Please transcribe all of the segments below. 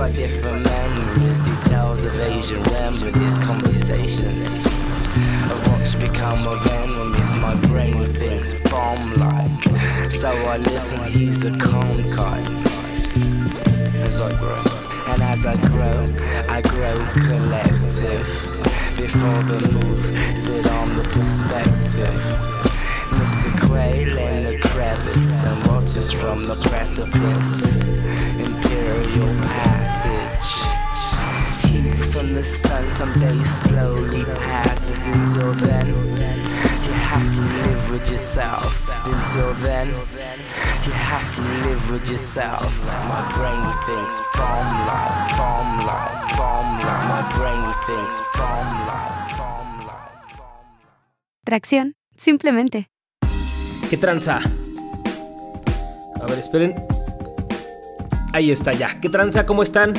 by different memories, details of Asian remedies, conversations what should become of enemies. My brain thinks bomb like, so I listen. He's a calm type as I grow, and as I grow, I grow collective. Before the move, sit on the perspective. Mr. Quail in the crevice and watches from the precipice. Imperial passage. From the sun someday slowly passes. Until then, you have to live with yourself. Until then, you have to live with yourself. My brain thinks bomb like, bomb like, bomb like. My brain thinks bomb like, bomb like, bomb like. Tracción, simplemente. ¿Qué tranza? A ver, esperen. Ahí está ya. ¿Qué tranza? ¿Cómo están?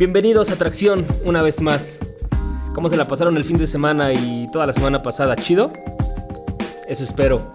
Bienvenidos a Tracción una vez más. ¿Cómo se la pasaron el fin de semana y toda la semana pasada? ¿Chido? Eso espero.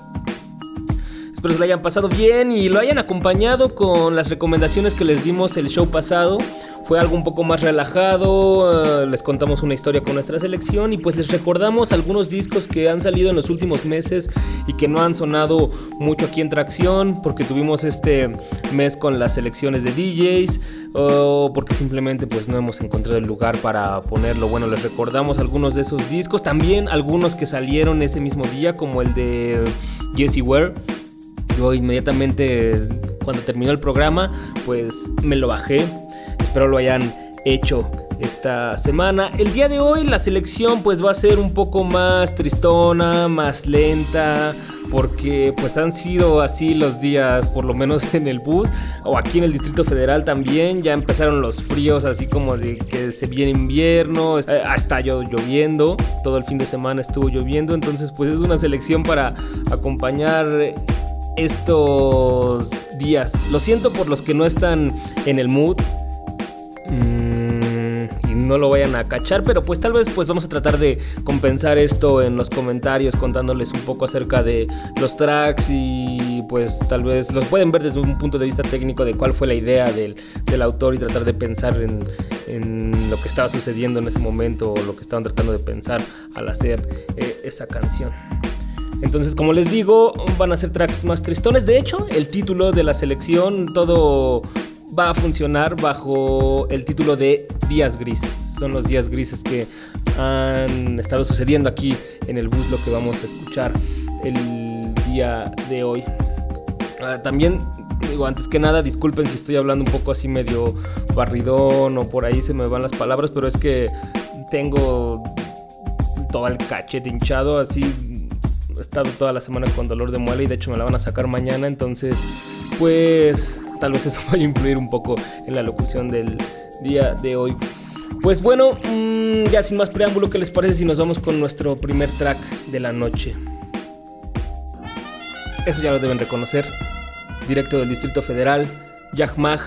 Espero se la hayan pasado bien y lo hayan acompañado con las recomendaciones que les dimos el show pasado. Fue algo un poco más relajado, eh, les contamos una historia con nuestra selección y pues les recordamos algunos discos que han salido en los últimos meses y que no han sonado mucho aquí en Tracción porque tuvimos este mes con las selecciones de DJs o porque simplemente pues no hemos encontrado el lugar para ponerlo. Bueno, les recordamos algunos de esos discos, también algunos que salieron ese mismo día como el de Jesse Ware. Yo inmediatamente cuando terminó el programa pues me lo bajé Espero lo hayan hecho esta semana. El día de hoy la selección pues va a ser un poco más tristona, más lenta, porque pues han sido así los días, por lo menos en el bus o aquí en el Distrito Federal también. Ya empezaron los fríos, así como de que se viene invierno, eh, hasta yo lloviendo, todo el fin de semana estuvo lloviendo, entonces pues es una selección para acompañar estos días. Lo siento por los que no están en el mood, Mm, y no lo vayan a cachar, pero pues tal vez pues vamos a tratar de compensar esto en los comentarios contándoles un poco acerca de los tracks y pues tal vez los pueden ver desde un punto de vista técnico de cuál fue la idea del, del autor y tratar de pensar en, en, lo que estaba sucediendo en ese momento o lo que estaban tratando de pensar al hacer eh, esa canción. Entonces, como les digo, van a ser tracks más tristones. De hecho, el título de la selección, todo va a funcionar bajo el título de días grises. Son los días grises que han estado sucediendo aquí en el bus, lo que vamos a escuchar el día de hoy. Ah, también digo, antes que nada, disculpen si estoy hablando un poco así medio barridón o por ahí se me van las palabras, pero es que tengo todo el cachete hinchado, así he estado toda la semana con dolor de muela y de hecho me la van a sacar mañana, entonces pues tal vez eso vaya a influir un poco en la locución del día de hoy. Pues bueno, mmm, ya sin más preámbulo, ¿qué les parece si nos vamos con nuestro primer track de la noche? Eso ya lo deben reconocer. Directo del Distrito Federal, Yahmag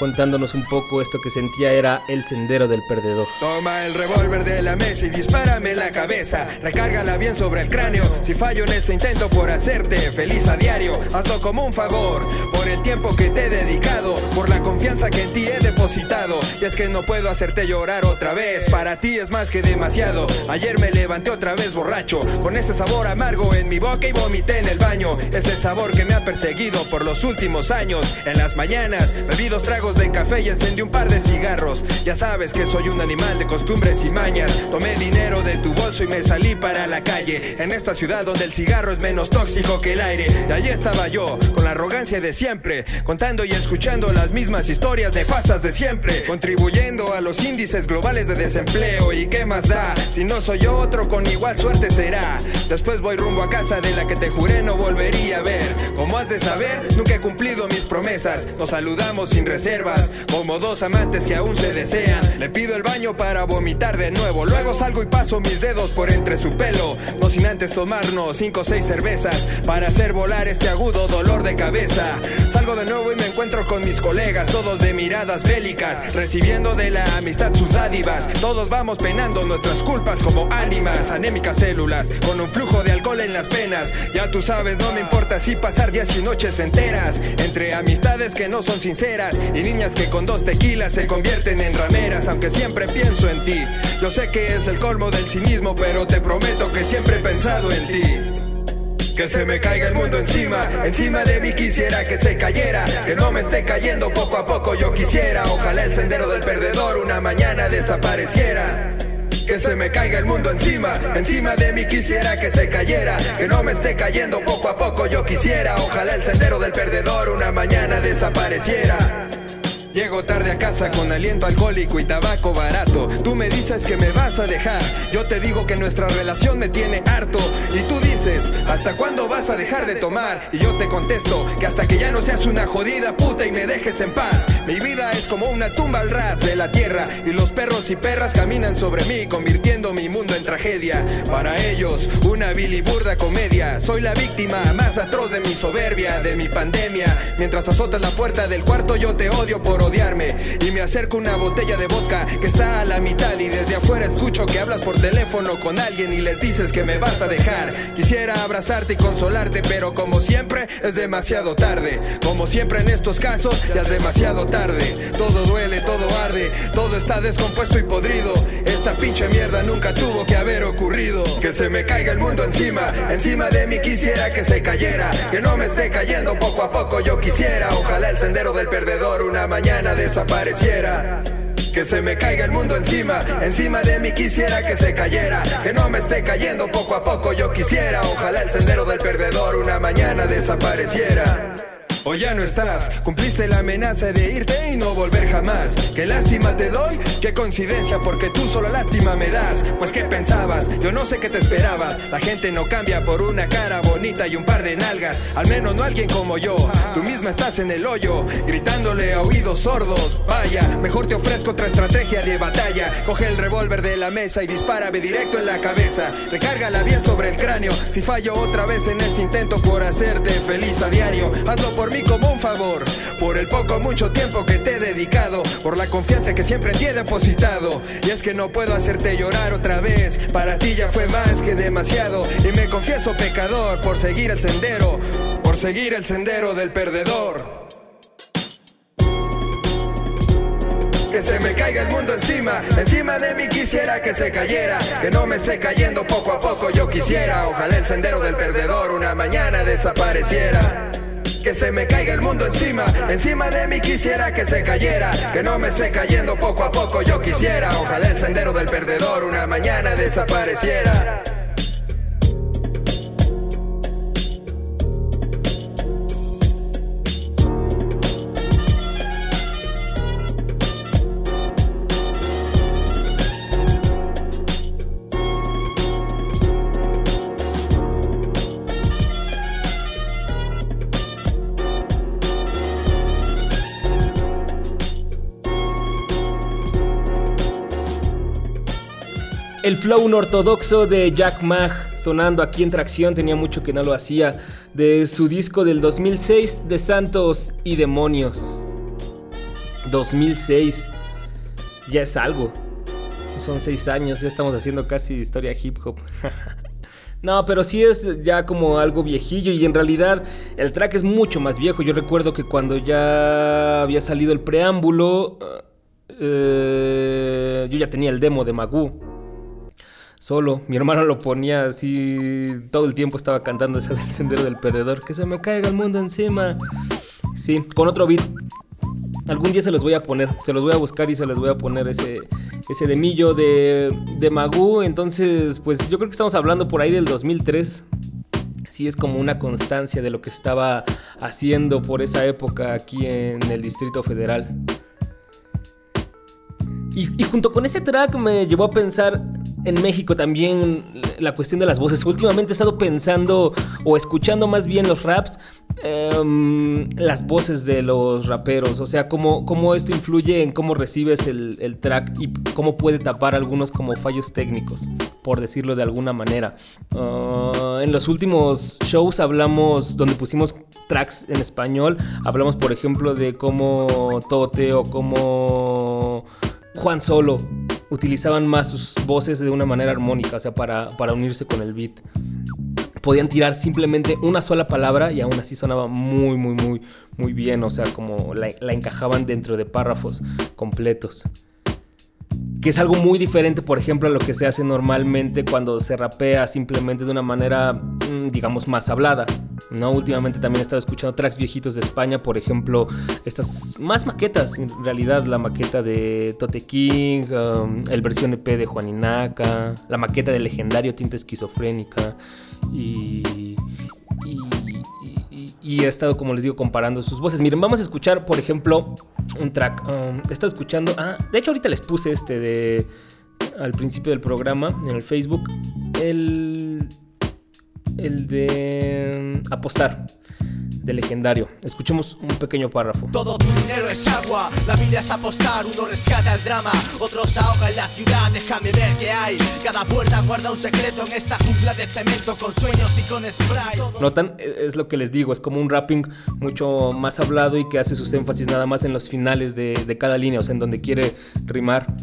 contándonos un poco esto que sentía era el sendero del perdedor. Toma el revólver de la mesa y dispárame en la cabeza. Recárgala bien sobre el cráneo. Si fallo en este intento por hacerte feliz a diario, hazlo como un favor. Por el tiempo que te he dedicado, por la confianza que en ti he depositado. Y es que no puedo hacerte llorar otra vez. Para ti es más que demasiado. Ayer me levanté otra vez borracho, con ese sabor amargo en mi boca y vomité en el baño. Ese sabor que me ha perseguido por los últimos años. En las mañanas, bebí dos de café y encendí un par de cigarros. Ya sabes que soy un animal de costumbres y mañas. Tomé dinero de tu bolso y me salí para la calle. En esta ciudad donde el cigarro es menos tóxico que el aire. Y allí estaba yo, con la arrogancia de siempre. Contando y escuchando las mismas historias nefastas de siempre. Contribuyendo a los índices globales de desempleo. ¿Y qué más da? Si no soy otro, con igual suerte será. Después voy rumbo a casa de la que te juré no volvería a ver. Como has de saber, nunca he cumplido mis promesas. Nos saludamos sin reserva como dos amantes que aún se desean. Le pido el baño para vomitar de nuevo. Luego salgo y paso mis dedos por entre su pelo. No sin antes tomarnos cinco o seis cervezas para hacer volar este agudo dolor de cabeza. Salgo de nuevo y me encuentro con mis colegas, todos de miradas bélicas, recibiendo de la amistad sus dádivas. Todos vamos penando nuestras culpas como ánimas, anémicas células, con un flujo de alcohol en las penas. Ya tú sabes, no me importa si pasar días y noches enteras, entre amistades que no son sinceras niñas que con dos tequilas se convierten en rameras, aunque siempre pienso en ti. Yo sé que es el colmo del cinismo, pero te prometo que siempre he pensado en ti. Que se me caiga el mundo encima, encima de mí quisiera que se cayera, que no me esté cayendo poco a poco yo quisiera, ojalá el sendero del perdedor una mañana desapareciera. Que se me caiga el mundo encima, encima de mí quisiera que se cayera, que no me esté cayendo poco a poco yo quisiera, ojalá el sendero del perdedor una mañana desapareciera. Llego tarde a casa con aliento alcohólico y tabaco barato. Tú me dices que me vas a dejar. Yo te digo que nuestra relación me tiene harto. Y tú dices, ¿hasta cuándo vas a dejar de tomar? Y yo te contesto que hasta que ya no seas una jodida puta y me dejes en paz. Mi vida es como una tumba al ras de la tierra. Y los perros y perras caminan sobre mí, convirtiendo tragedia. Para ellos, una vil y burda comedia. Soy la víctima más atroz de mi soberbia, de mi pandemia. Mientras azotas la puerta del cuarto, yo te odio por odiarme y me acerco una botella de vodka que está a la mitad y desde afuera escucho que hablas por teléfono con alguien y les dices que me vas a dejar. Quisiera abrazarte y consolarte, pero como siempre es demasiado tarde. Como siempre en estos casos ya es demasiado tarde. Todo duele, todo arde, todo está descompuesto y podrido. Esta pinche mierda nunca tuvo que Que se me caiga el mundo encima, encima de mí quisiera que se cayera, que no me esté cayendo poco a poco yo quisiera. Ojalá el sendero del perdedor una mañana desapareciera. Que se me caiga el mundo encima, encima de mí quisiera que se cayera, que no me esté cayendo poco a poco yo quisiera, ojalá el sendero del perdedor una mañana desapareciera. O ya no estás, cumpliste la amenaza de irte y no volver jamás. Qué lástima te doy, qué coincidencia, porque tú solo lástima me das. Pues qué pensabas, yo no sé qué te esperabas. La gente no cambia por una cara bonita y un par de nalgas. Al menos no alguien como yo. Tú misma estás en el hoyo, gritándole a oídos sordos. Vaya, mejor te ofrezco otra estrategia de batalla. Coge el revólver de la mesa y dispárame directo en la cabeza. Recárgala bien sobre el cráneo. Si fallo otra vez en este intento por hacerte feliz a diario, hazlo por mí como un favor, por el poco mucho tiempo que te he dedicado, por la confianza que siempre te he depositado. Y es que no puedo hacerte llorar otra vez, para ti ya fue más que demasiado. Y me confieso pecador por seguir el sendero, por seguir el sendero del perdedor. que se me caiga el mundo encima. Encima de mí quisiera que se cayera, que no me esté cayendo poco a poco. Yo quisiera, ojalá el sendero del perdedor una mañana desapareciera que se me caiga el mundo encima. Encima de mí quisiera que se cayera, que no me esté cayendo poco a poco. Yo quisiera, ojalá el sendero del perdedor una mañana desapareciera. El flow ortodoxo de Jack Mag sonando aquí en tracción, tenía mucho que no lo hacía, de su disco del 2006 de Santos y Demonios. 2006, ya es algo. Son seis años, ya estamos haciendo casi historia hip hop. No, pero sí es ya como algo viejillo y en realidad el track es mucho más viejo. Yo recuerdo que cuando ya había salido el preámbulo, eh, yo ya tenía el demo de Magoo solo. Mi hermano lo ponía así, todo el tiempo estaba cantando ese del sendero del perdedor. Que se me caiga el mundo encima. Sí, con otro beat. Algún día se los voy a poner, se los voy a buscar y se les voy a poner ese, ese demillo de, de Magoo. Entonces, pues yo creo que estamos hablando por ahí del 2003. Sí, es como una constancia de lo que estaba haciendo por esa época aquí en el Distrito Federal. Y, junto con ese track me llevó a pensar en México también la cuestión de las voces. Últimamente he estado pensando o escuchando más bien los raps em, las voces de los raperos, o sea, cómo, cómo esto influye en cómo recibes el, track y cómo puede tapar algunos como fallos técnicos, por decirlo de alguna manera. Ah, en los últimos shows hablamos, donde pusimos tracks en español, hablamos por ejemplo de cómo Tote o cómo Juan Solo utilizaban más sus voces de una manera armónica, o sea, para, para unirse con el beat podían tirar simplemente una sola palabra y aún así sonaba muy, muy, muy, muy bien. O sea, como la, encajaban dentro de párrafos completos. Que es algo muy diferente, por ejemplo, a lo que se hace normalmente cuando se rapea simplemente de una manera, mm, digamos, más hablada. ¿No? Últimamente también he estado escuchando tracks viejitos de España, por ejemplo, estas más maquetas, en realidad, la maqueta de Tote King, um, el versión EP de Juaninaca, la maqueta de legendario Tinta Esquizofrénica, y, y, he estado, como les digo, comparando sus voces. Miren, vamos a escuchar, por ejemplo, un track. Um, he estado escuchando, ah, de hecho ahorita les puse este de al principio del programa en el Facebook, el el de apostar de legendario. Escuchemos un pequeño párrafo. Todo tu dinero es agua, la vida es apostar, uno rescata el drama, otros ahoga en la ciudad, déjame ver qué hay. Cada puerta guarda un secreto en esta jungla de cemento con sueños y con spray. Notan, e, es lo que les digo, es como un rapping mucho más hablado y que hace sus énfasis nada más en los finales de, de cada línea, o sea, en donde quiere rimar.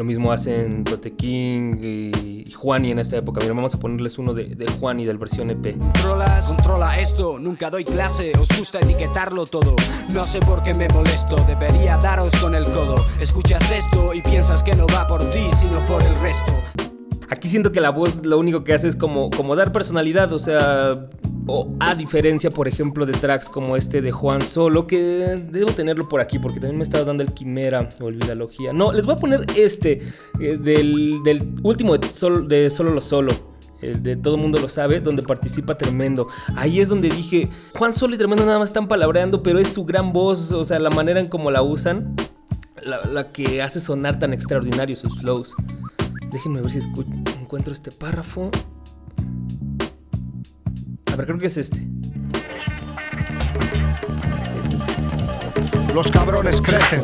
Lo mismo hacen Tote King y, Juani en esta época. Mira, vamos a ponerles uno de, de Juani del versión EP. Controlas, controla esto, nunca doy clase, os gusta etiquetarlo todo. No sé por qué me molesto, debería daros con el codo. Escuchas esto y piensas que no va por ti, sino por el resto. Aquí siento que la voz lo único que hace es como, como dar personalidad, o sea, o a diferencia, por ejemplo, de tracks como este de Juan Solo, que debo tenerlo por aquí porque también me estaba dando el Quimera, Olvidalogía. No, les voy a poner este, eh, del, último de Solo, de Solo lo Solo. El de Todo el Mundo Lo Sabe, donde participa Tremendo. Ahí es donde dije, Juan Solo y Tremendo nada más están palabreando, pero es su gran voz, o sea, la manera en cómo la usan, la, que hace sonar tan extraordinario sus flows. Déjenme ver si encuentro este párrafo. A ver, creo que es este. Los cabrones crecen.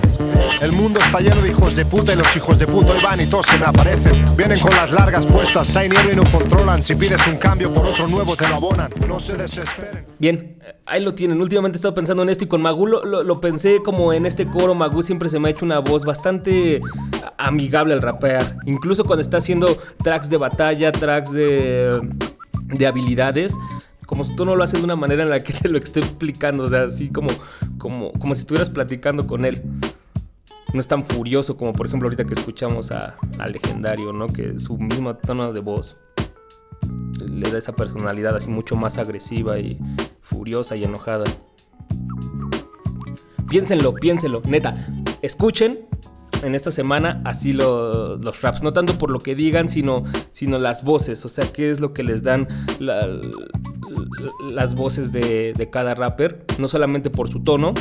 El mundo está lleno de hijos de puta y los hijos de puta hoy van y todos se me aparecen. Vienen con las largas puestas, hay nieve y no controlan. Si pides un cambio por otro nuevo te lo abonan. No se desesperen. Bien, ahí lo tienen. Últimamente he estado pensando en esto y con Magu lo, pensé como en este coro. Magu siempre se me ha hecho una voz bastante amigable al rapear. Incluso cuando está haciendo tracks de batalla, tracks de, de habilidades como si tú no lo haces de una manera en la que te lo esté explicando, o sea, así como, como, como si estuvieras platicando con él. No es tan furioso como por ejemplo ahorita que escuchamos a, Legendario, ¿no? Que su mismo tono de voz le da esa personalidad así mucho más agresiva y furiosa y enojada. Piénsenlo, piénsenlo, neta. Escuchen en esta semana así los raps, no tanto por lo que digan, sino, sino las voces, o sea, qué es lo que les dan las voces de, de cada rapper, no solamente por su tono,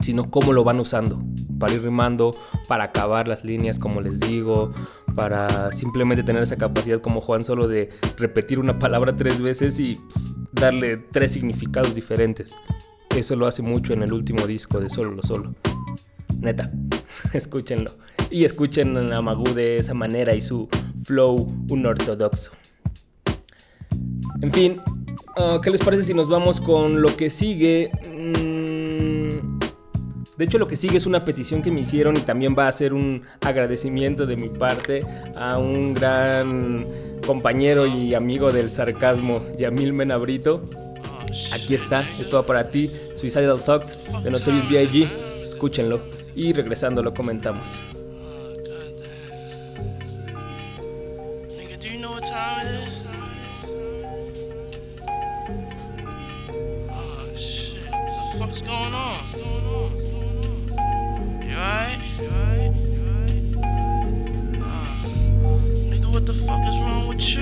sino cómo lo van usando para ir rimando, para acabar las líneas, como les digo, para simplemente tener esa capacidad como Juan solo de repetir una palabra tres veces y darle tres significados diferentes. Eso lo hace mucho en el último disco de Solo lo Solo. Neta, escúchenlo. Y escuchen a Magu de esa manera y su flow un ortodoxo. En fin, ah, ¿qué les parece si nos vamos con lo que sigue? De hecho, lo que sigue es una petición que me hicieron y también va a ser un agradecimiento de mi parte a un gran compañero y amigo del sarcasmo, Yamil Menabrito. Aquí está, esto va para ti, Suicidal Thoughts de Notorious B.I.G. Escúchenlo y regresando lo comentamos.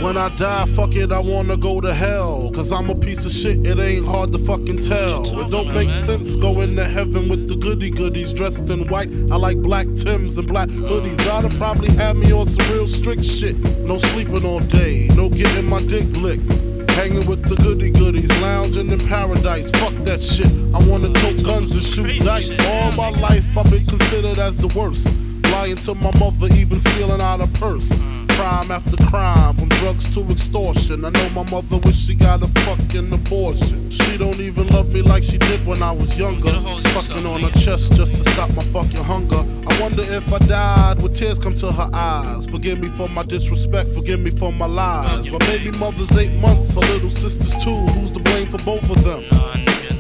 When I die, fuck it, I wanna go to hell. Cause I'm a piece of shit, it ain't hard to fucking tell. It don't make sense going to heaven with the goody goodies dressed in white. I like black Tims and black hoodies. Gotta probably have me on some real strict shit. No sleeping all day, no getting my dick licked. Hanging with the goody goodies, lounging in paradise. Fuck that shit. I wanna tote guns and shoot dice. All my life I've been considered as the worst. Lying to my mother, even stealing out a purse. Crime after crime, from drugs to extortion. I know my mother wish she got a fucking abortion. She don't even love me like she did when I was younger. Sucking on her chest just to stop my fucking hunger. I wonder if I died, would tears come to her eyes? Forgive me for my disrespect, forgive me for my lies. My baby mother's eight months, her little sister's two. Who's to blame for both of them?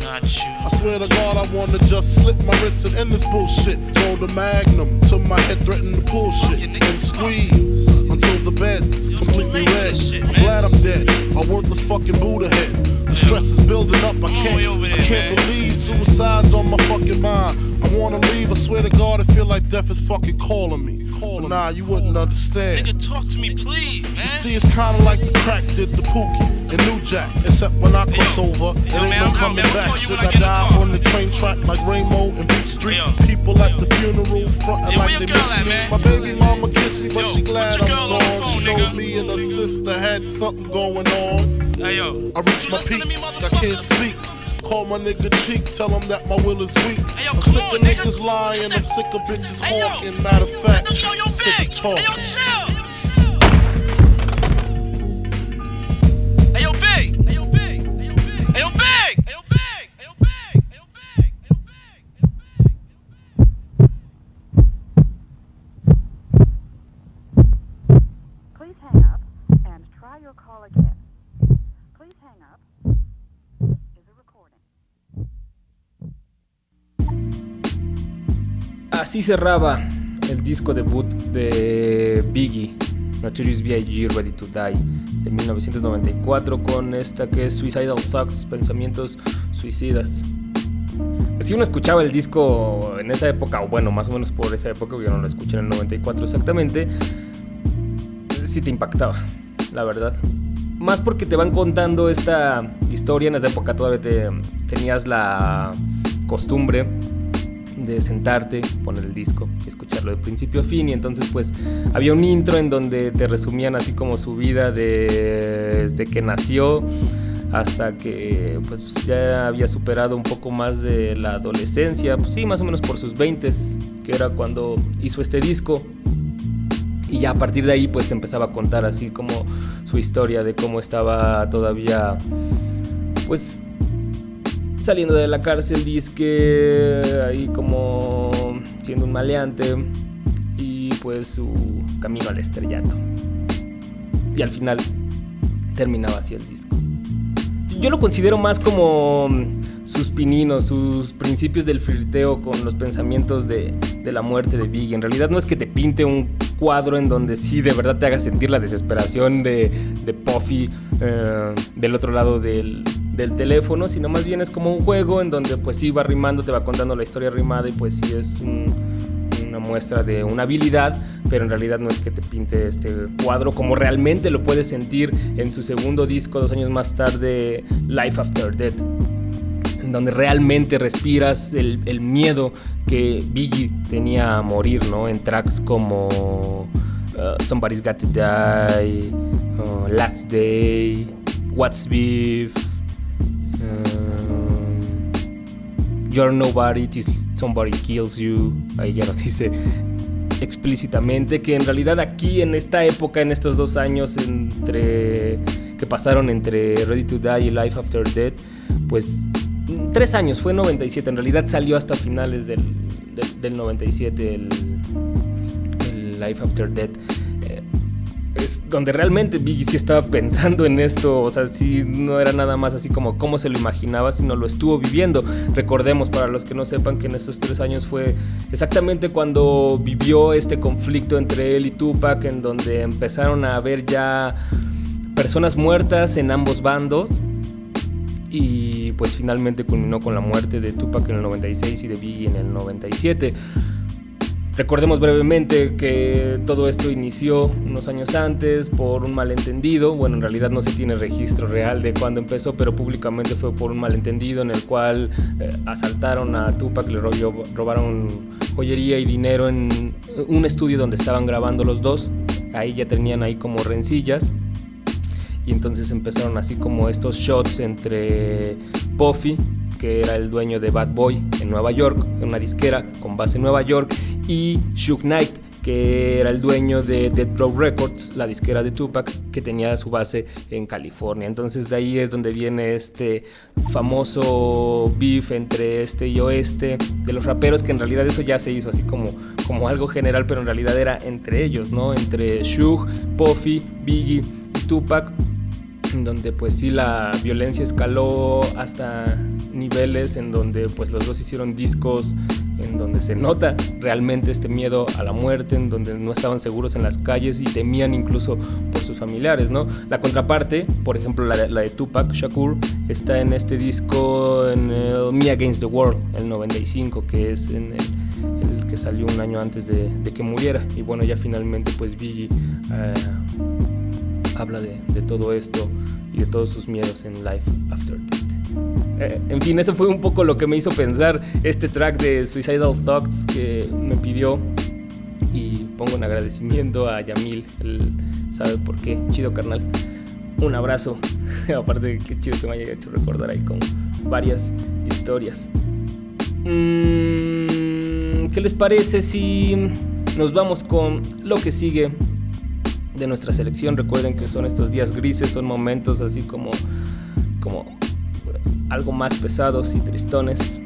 I swear to God, I wanna just slip my wrist and end this bullshit. Throw the magnum to my head, threaten the bullshit, and squeeze until the bed's completely red. I'm glad I'm dead, a worthless fucking Buddha head. The stress is building up, I can't, I can't believe suicide's on my fucking mind. I wanna leave, I swear to God, I feel like death is fucking calling me. Calling nah, you wouldn't understand. Nigga, talk to me, please, man. You See, it's kinda like the crack did the Pookie and New Jack. Except when I cross over, it ain't no coming back. Should I die on the train track like Ramo and Beat Street? People at the funeral frontin' like they miss me. My baby mama kissed me, but she glad I'm gone. She know me and her sister had something going on. Hey, yo. I reached my peak, I can't speak. Call my nigga cheek, tell him that my will is weak. Hey, yo, I'm sick on, of nigga. niggas lying, I'm sick of bitches Hey, yo. hawking. Matter of fact, yo, yo, I'm sick of talking. Hey, yo, chill. Así cerraba el disco debut de Biggie, Notorious B.I.G. Ready to Die, de 1994, con esta que es Suicidal Thoughts, Pensamientos Suicidas. Si uno escuchaba el disco en esa época, o bueno, más o menos por esa época, yo no lo escuché en el 94 exactamente, sí te impactaba, la verdad. Más porque te van contando esta historia, en esa época todavía te, tenías la costumbre sentarte, poner el disco escucharlo de principio a fin. Y entonces, pues, había un intro en donde te resumían así como su vida de- desde que nació hasta que, pues, ya había superado un poco más de la adolescencia. Pues sí, más o menos por sus 20 que era cuando hizo este disco. Y ya a partir de ahí, pues, te empezaba a contar así como su historia de cómo estaba todavía, pues, saliendo de la cárcel, disque ahí como siendo un maleante y pues su camino al estrellato. Y al final terminaba así el disco. Yo lo considero más como sus pininos, sus principios del flirteo con los pensamientos de, de la muerte de Biggie. En realidad no es que te pinte un cuadro en donde sí de verdad te haga sentir la desesperación de, de Puffy eh, del otro lado del, del teléfono, sino más bien es como un juego en donde pues sí va rimando, te va contando la historia rimada y pues sí es un, una muestra de una habilidad, pero en realidad no es que te pinte este cuadro como realmente lo puedes sentir en su segundo disco dos años más tarde, Life After Death donde realmente respiras el, el miedo que Biggie tenía a morir, ¿no? En tracks como uh, Somebody's Got to Die, uh, Last Day, What's Beef, um, You're Nobody Till Somebody Kills You, ahí ya lo dice explícitamente, que en realidad aquí en esta época, en estos dos años entre que pasaron entre Ready to Die y Life After Death, pues tres años, fue 97, en realidad salió hasta finales del, del, del 97 el, Life After Death. Eh, es donde realmente Biggie sí estaba pensando en esto, o sea, sí no era nada más así como cómo se lo imaginaba, sino lo estuvo viviendo. Recordemos, para los que no sepan, que en estos tres años fue exactamente cuando vivió este conflicto entre él y Tupac, en donde empezaron a haber ya personas muertas en ambos bandos. Y pues finalmente culminó con la muerte de Tupac en el 96 y de Biggie en el 97. Recordemos brevemente que todo esto inició unos años antes por un malentendido. Bueno, en realidad no se tiene registro real de cuándo empezó, pero públicamente fue por un malentendido en el cual eh, asaltaron a Tupac, le robaron joyería y dinero en un estudio donde estaban grabando los dos. Ahí ya tenían ahí como rencillas. Y entonces empezaron así como estos shots entre Puffy, que era el dueño de Bad Boy en Nueva York, en una disquera con base en Nueva York, y Shook Knight, que era el dueño de Dead Row Records, la disquera de Tupac, que tenía su base en California. Entonces de ahí es donde viene este famoso beef entre este y oeste de los raperos, que en realidad eso ya se hizo así como, como algo general, pero en realidad era entre ellos, ¿no? Entre Shug, Puffy, Biggie y Tupac donde pues sí la violencia escaló hasta niveles en donde pues los dos hicieron discos en donde se nota realmente este miedo a la muerte, en donde no estaban seguros en las calles y temían incluso por sus familiares, ¿no? La contraparte, por ejemplo la de, Tupac Shakur, está en este disco en Me Against the World, el 95, que es el, que salió un año antes de, que muriera. Y bueno, ya finalmente pues Biggie eh, habla de, todo esto y de todos sus miedos en Life After Death. Eh, en fin, eso fue un poco lo que me hizo pensar este track de Suicidal Thoughts que me pidió. Y pongo un agradecimiento a Yamil, él sabe por qué. Chido, carnal. Un abrazo. Aparte de que chido que me haya hecho recordar ahí con varias historias. Mm, ¿Qué les parece si nos vamos con lo que sigue de nuestra selección? Recuerden que son estos días grises, son momentos así como, como algo más pesados y tristones.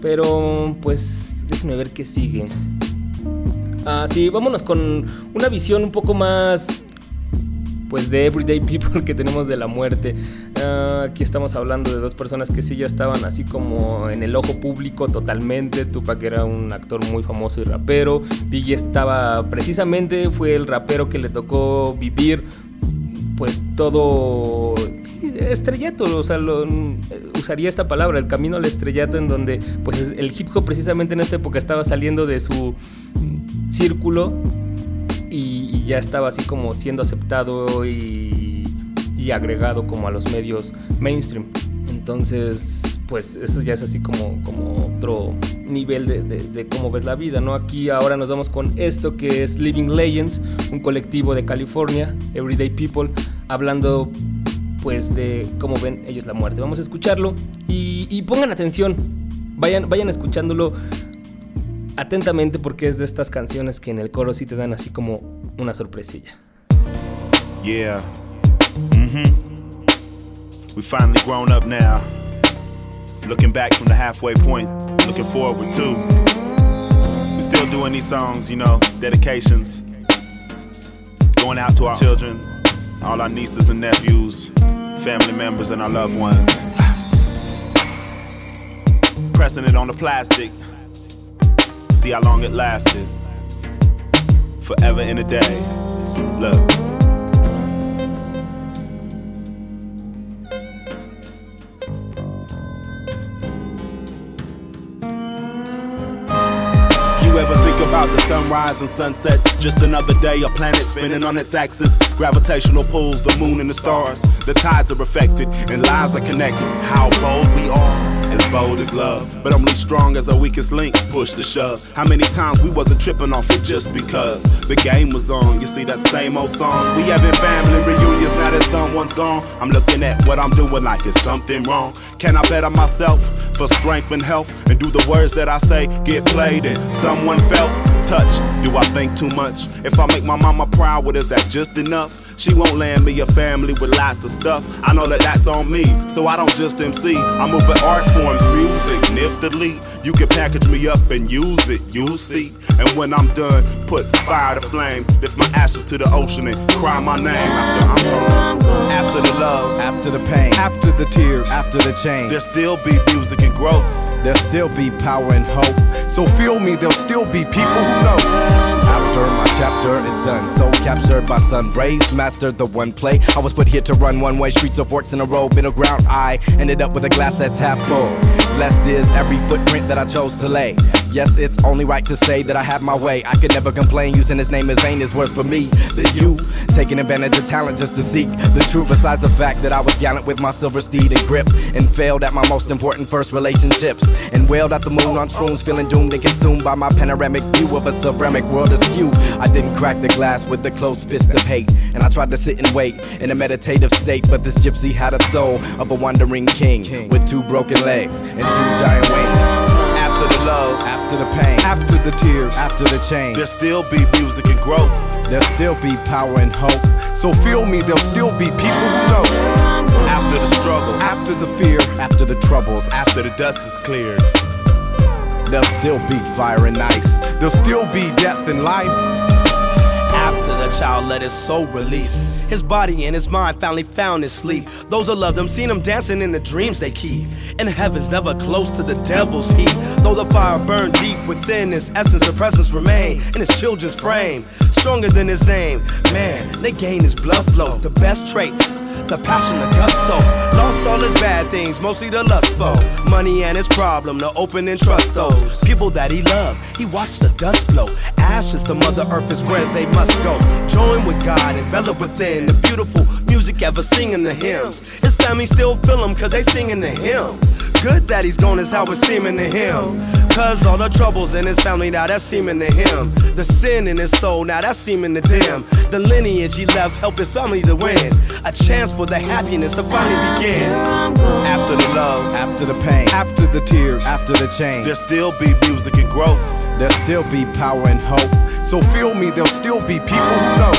Pero pues déjenme ver qué sigue. Ah, sí, vámonos con una visión un poco más pues de everyday people que tenemos de la muerte. Ah, aquí estamos hablando de dos personas que sí ya estaban así como en el ojo público totalmente. Tupac era un actor muy famoso y rapero. Biggie estaba precisamente fue el rapero que le tocó vivir pues todo estrellato, o sea, usaría esta palabra, el camino al estrellato en donde pues el hip hop precisamente en esta época estaba saliendo de su círculo y, ya estaba así como siendo aceptado y, y agregado como a los medios mainstream. Entonces, pues eso ya es así como, otro nivel de, cómo ves la vida, ¿no? Aquí ahora nos vamos con esto que es Living Legends, un colectivo de California, Everyday People, hablando pues de cómo ven ellos la muerte. Vamos a escucharlo y, pongan atención, vayan, vayan escuchándolo atentamente porque es de estas canciones que en el coro sí te dan así como una sorpresilla. Yeah. Mm-hmm. We finally grown up now. Looking back from the halfway point, looking forward too. We still doing these songs, you know, dedications. Going out to our children, all our nieces and nephews, family members, and our loved ones. Pressing it on the plastic, see how long it lasted. Forever in a day. Look. You ever think about the sunrise and sunsets. Just another day, a planet spinning on its axis. Gravitational pulls, the moon and the stars. The tides are affected and lives are connected. How bold we are bold as love, but I'm only strong as our weakest link. Push the shove. How many times we wasn't tripping off it just because the game was on? You see that same old song. We having family reunions now that someone's gone. I'm looking at what I'm doing like it's something wrong. Can I better myself for strength and health? And do the words that I say get played and someone felt touched? Do I think too much? If I make my mama proud, what is that just enough? She won't land me a family with lots of stuff. I know that that's on me, so I don't just MC. I move in art forms, music, niftily. You can package me up and use it, you'll see. And when I'm done, put fire to flame, lift my ashes to the ocean and cry my name after I'm gone. After the love, after the pain, after the tears, after the change, there'll still be music and growth. There'll still be power and hope. So feel me, there'll still be people who know after my chapter is done. So captured by sun rays, mastered the one play. I was put here to run one way, streets of forks in a row, middle ground. I ended up with a glass that's half full. Blessed is every footprint that I chose to lay. Yes, it's only right to say that I have my way. I could never complain, using his name as vain is worse for me than you. Taking advantage of talent just to seek the truth, besides the fact that I was gallant with my silver steed and grip, and failed at my most important first relationships, and wailed at the moon on shrooms, feeling doomed and consumed by my panoramic view of a ceramic world askew. I didn't crack the glass with the closed fist of hate, and I tried to sit and wait in a meditative state, but this gypsy had a soul of a wandering king with two broken legs and two giant wings. After the love, after the pain, After the tears, after the change, there'll still be music and growth. there'll still be power and hope. So feel me, there'll still be people who know. After the struggle, After the fear, after the troubles, after the dust is cleared, there'll still be fire and ice. there'll still be death and life. The child let his soul release, his body and his mind finally found his sleep. Those who loved him seen him dancing in the dreams they keep. And heaven's never close to the devil's heat. Though the fire burned deep within his essence, the presence remain in his children's frame. Stronger than his name, man, they gain his blood flow. The best traits. The passion, the gusto. Lost all his bad things, mostly the lust for money and his problem. To open and trust those people that he loved. He watched the dust flow, Ashes to Mother Earth is where they must go. Join with God, envelop within the beautiful music ever singing the hymns. His family still feel him cause they singing to him. Good that he's gone is how it's seeming to him. Cause all the troubles in his family now that's seeming to him. The sin in his soul now that's seeming to dim. The lineage he left help his family to win. A chance for the happiness to finally begin. After the love, after the pain, After the tears, after the change, there'll still be music and growth. there'll still be power and hope. So feel me, there'll still be people who know.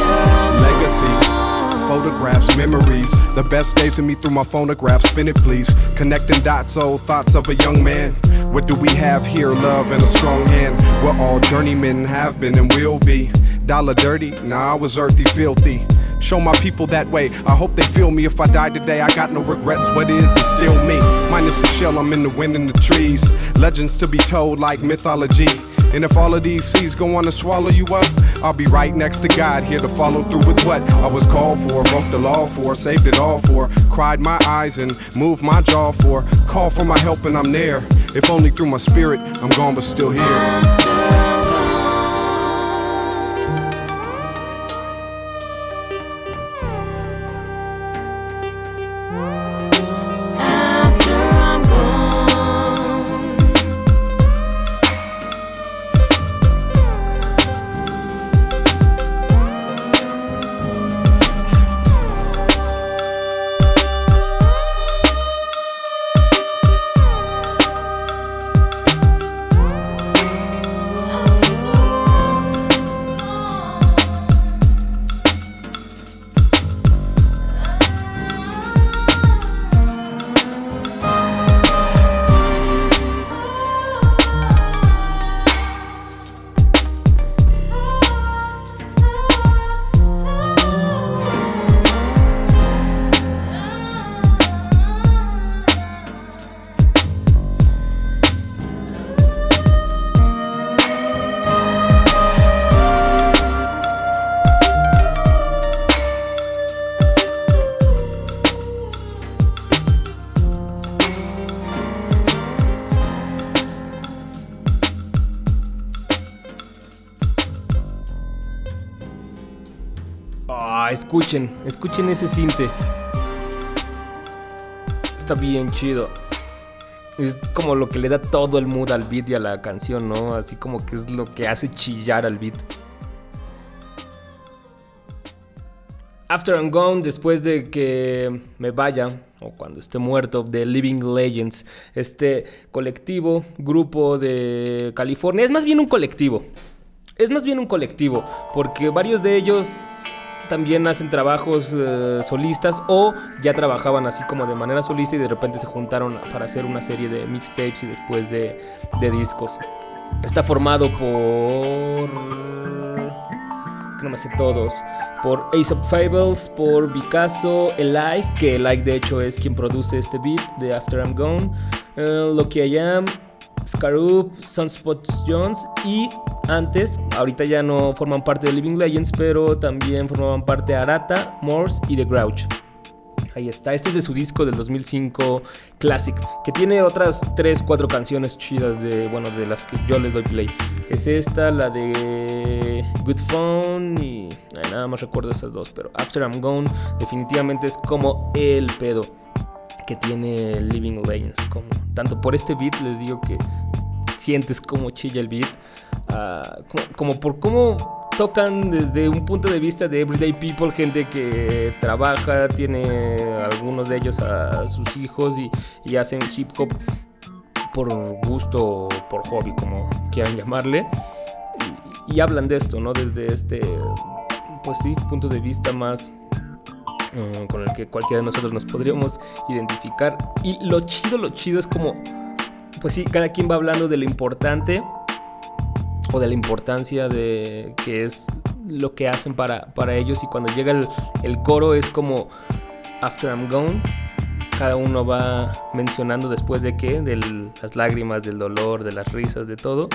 Legacy. Photographs, memories, the best days of me through my phonograph. Spin it, please. Connecting dots, old thoughts of a young man. What do we have here? Love and a strong hand. We're all journeymen, have been and will be. Dollar dirty? Nah, I was earthy, filthy. Show my people that way. I hope they feel me. If I die today, I got no regrets. What is is still me. Minus the shell, I'm in the wind and the trees. Legends to be told like mythology. And if all of these seas go on to swallow you up, I'll be right next to God, here to follow through with what I was called for, broke the law for, saved it all for, cried my eyes and moved my jaw for, call for my help and I'm there. If only through my spirit, I'm gone but still here. Escuchen, escuchen ese cinte. Está bien chido. Es como lo que le da todo el mood al beat y a la canción, ¿no? Así como que es lo que hace chillar al beat. After I'm Gone, después de que me vaya, o cuando esté muerto, de Living Legends, este colectivo, grupo de California, es más bien un colectivo. Es más bien un colectivo, porque varios de ellos también hacen trabajos eh, solistas o ya trabajaban así como de manera solista y de repente se juntaron para hacer una serie de mixtapes y después de, discos. Está formado por... que no me sé todos. Por Ace of Fables, por Picasso, Eli, que Eli de hecho es quien produce este beat de After I'm Gone, eh, Lucky I Am, Scaroop, Sunspots Jones y antes, ahorita ya no forman parte de Living Legends, pero también formaban parte Arata, Morse y The Grouch. Ahí está. Este es de su disco del 2005 Classic, que tiene otras 3, 4 canciones chidas de, bueno, de las que yo les doy play. Es esta, la de Good Phone y nada más recuerdo esas dos, pero After I'm Gone definitivamente es como el pedo que tiene Living Lanes. Como, tanto por este beat les digo que sientes como chilla el beat, ah, como, como por cómo tocan desde un punto de vista de everyday people, gente que trabaja, tiene algunos de ellos a sus hijos y, y hacen hip hop por gusto o por hobby, como quieran llamarle. Y, y, hablan de esto, ¿no? Desde este, pues sí, punto de vista más eh, con el que cualquiera de nosotros nos podríamos identificar. Y lo chido, lo chido es como, pues sí, cada quien va hablando de lo importante o de la importancia de que es lo que hacen para, para ellos. Y cuando llega el, el, coro es como After I'm Gone cada uno va mencionando después de qué de las lágrimas del dolor de las risas de todo.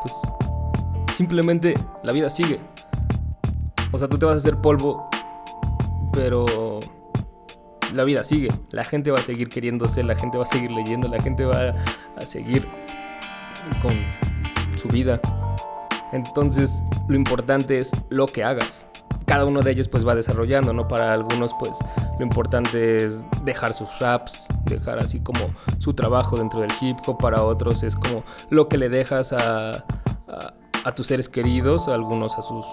Pues simplemente la vida sigue. O sea tú te vas a hacer polvo pero la vida sigue la gente va a seguir queriéndose la gente va a seguir leyendo la gente va a seguir con su vida. Entonces, lo importante es lo que hagas. Cada uno de ellos pues va desarrollando, ¿no? Para algunos pues lo importante es dejar sus raps, dejar así como su trabajo dentro del hip hop, para otros es como lo que le dejas a, a, a tus seres queridos, a algunos a sus,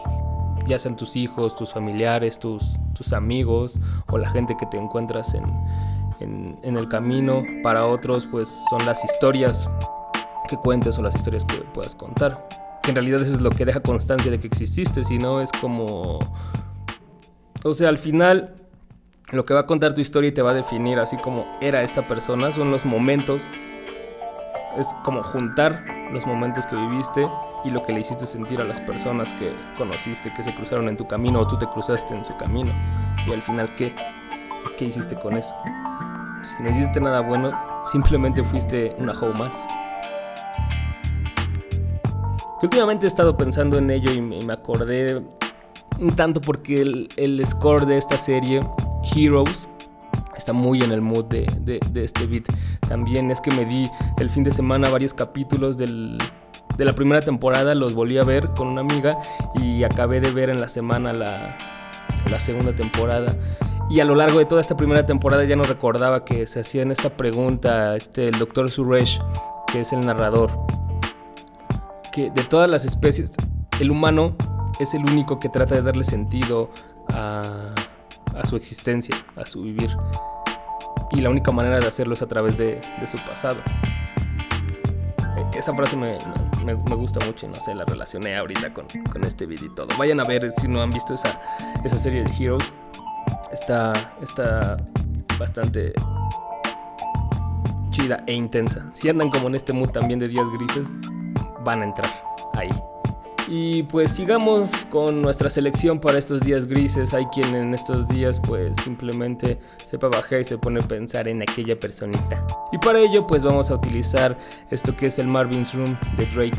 ya sean tus hijos, tus familiares, tus, tus amigos o la gente que te encuentras en, en, el camino, para otros pues son las historias que cuentes o las historias que puedas contar. Que en realidad eso es lo que deja constancia de que exististe, si no es como... O sea, al final lo que va a contar tu historia y te va a definir así como era esta persona son los momentos. Es como juntar los momentos que viviste y lo que le hiciste sentir a las personas que conociste, que se cruzaron en tu camino o tú te cruzaste en su camino. Y al final, ¿qué? ¿Qué hiciste con eso? Si no hiciste nada bueno, simplemente fuiste una hoe más. Últimamente he estado pensando en ello y me, me acordé un tanto porque el, el, score de esta serie, Heroes, está muy en el mood de, de, de, este beat. También es que me di el fin de semana varios capítulos del, de la primera temporada, los volví a ver con una amiga y acabé de ver en la semana la, segunda temporada. Y a lo largo de toda esta primera temporada ya no recordaba que se hacían esta pregunta, este, el doctor Suresh, que es el narrador, que de todas las especies, el humano es el único que trata de darle sentido a, a su existencia, a su vivir. Y la única manera de hacerlo es a través de, de su pasado. E, esa frase me, me, gusta mucho y no sé, la relacioné ahorita con, con este video y todo. Vayan a ver si no han visto esa, esa serie de Heroes. Está, está bastante chida e intensa. Si andan como en este mood también de días grises, van a entrar ahí. Y pues sigamos con nuestra selección para estos días grises. Hay quien en estos días pues simplemente se bajar y se pone a pensar en aquella personita. Y para ello pues vamos a utilizar esto que es el Marvin's Room de Drake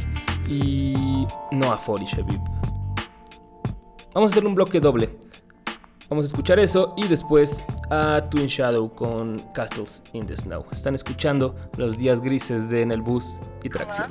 y no a Fori Shabib. Vamos a hacer un bloque doble. Vamos a escuchar eso y después a Twin Shadow con Castles in the Snow. Están escuchando los días grises de En el Bus y Tracción.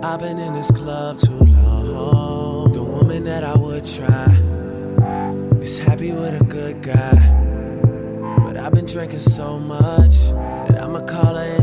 I've been in this club too long. The woman that I would try is happy with a good guy. But I've been drinking so much that I'ma call her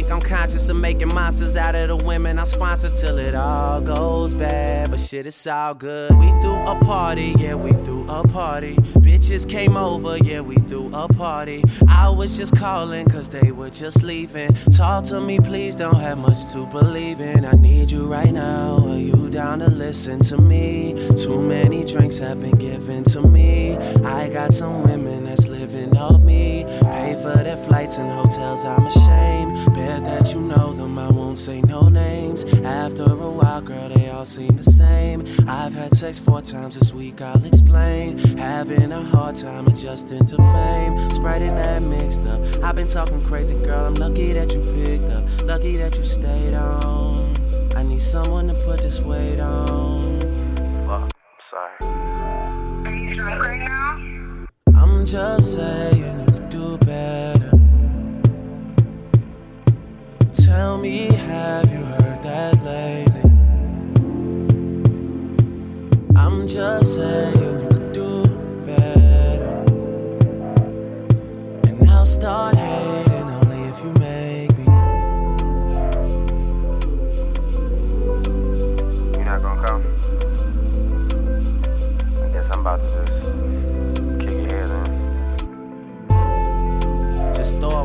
think I'm conscious of making monsters out of the women I sponsor till it all goes bad. But shit, it's all good. We threw a party, yeah, we threw a party. Bitches came over, yeah, we threw a party. I was just calling cause they were just leaving. Talk to me, please, don't have much to believe in. I need you right now. Are you down to listen to me? Too many drinks have been given to me. I got some women that's living off me. Pay for their flights and hotels, I'm ashamed. Bet that you know them, I won't say no names. After a while, girl, they all seem the same. I've had sex four times this week, I'll explain. Having a hard time adjusting to fame. Sprite and that mixed up. I've been talking crazy, girl. I'm lucky that you picked up. Lucky that you stayed on. I need someone to put this weight on. Fuck, I'm sorry. I'm just saying Tell me, have you heard that lately? I'm just saying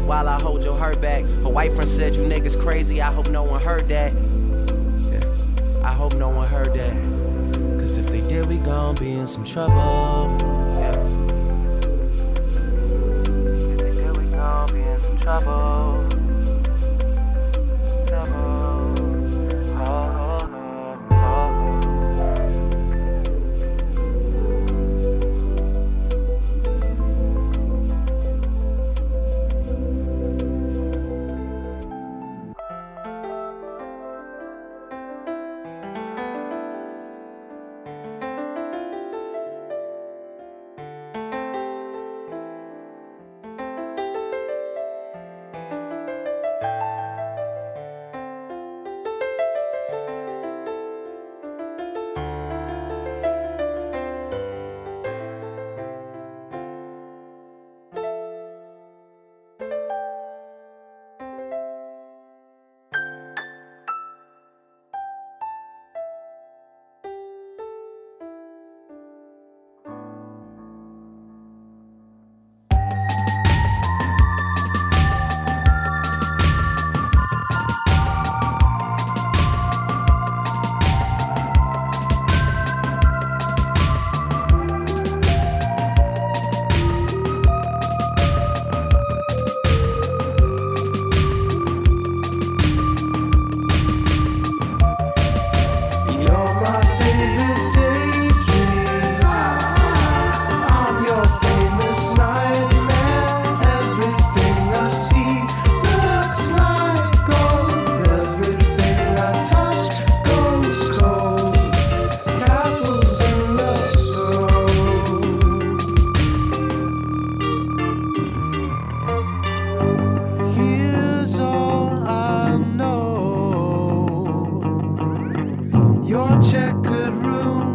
while I hold your hurt back. Her white friend said you niggas crazy. I hope no one heard that. Yeah, I hope no one heard that. Cause if they did, we gon' be in some trouble. Yeah. If they did, we gon' be in some trouble. Trouble. Your checkered room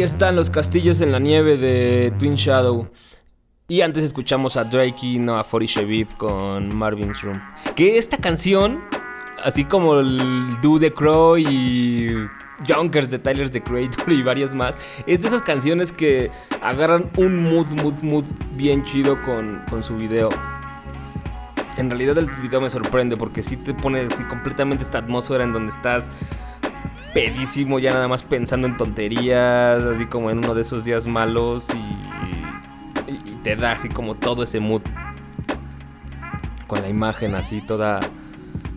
Están los castillos en la nieve de Twin Shadow. Y antes escuchamos a Drake y no a Fori Shabib con Marvin's Room. Que esta canción, así como el Do the Crow y Junkers de Tyler the Creator y varias más, es de esas canciones que agarran un mood, mood, mood bien chido con, con su video. En realidad el video me sorprende porque sí te pone así completamente esta atmósfera en donde estás pedísimo ya nada más pensando en tonterías, así como en uno de esos días malos y, y- te da así como todo ese mood. Con la imagen así toda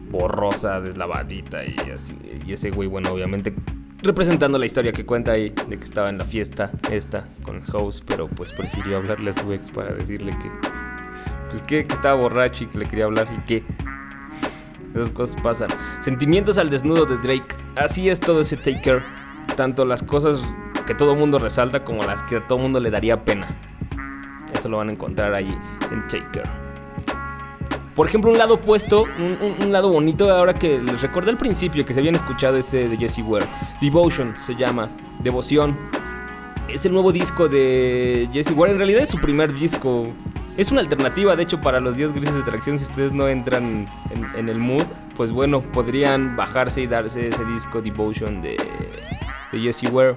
borrosa, deslavadita y así. Y ese güey, bueno, obviamente representando la historia que cuenta ahí de que estaba en la fiesta esta con los hosts, pero pues prefirió hablarle a su ex para decirle que pues que estaba borracho y que le quería hablar y que esas cosas pasan. Sentimientos al desnudo de Drake. Así es todo ese Taker. Tanto las cosas que todo mundo resalta como las que a todo mundo le daría pena. Eso lo van a encontrar ahí en Taker. Por ejemplo, un lado opuesto, un, un- un lado bonito, ahora que les recordé al principio que se habían escuchado ese de Jesse Ware. Devotion se llama, Devoción. Es el nuevo disco de Jesse Ware, en realidad es su primer disco. Es una alternativa, de hecho, para los días grises de tracción. Si ustedes no entran en, el mood, pues bueno, podrían bajarse y darse ese disco Devotion de, de Jesse Ware.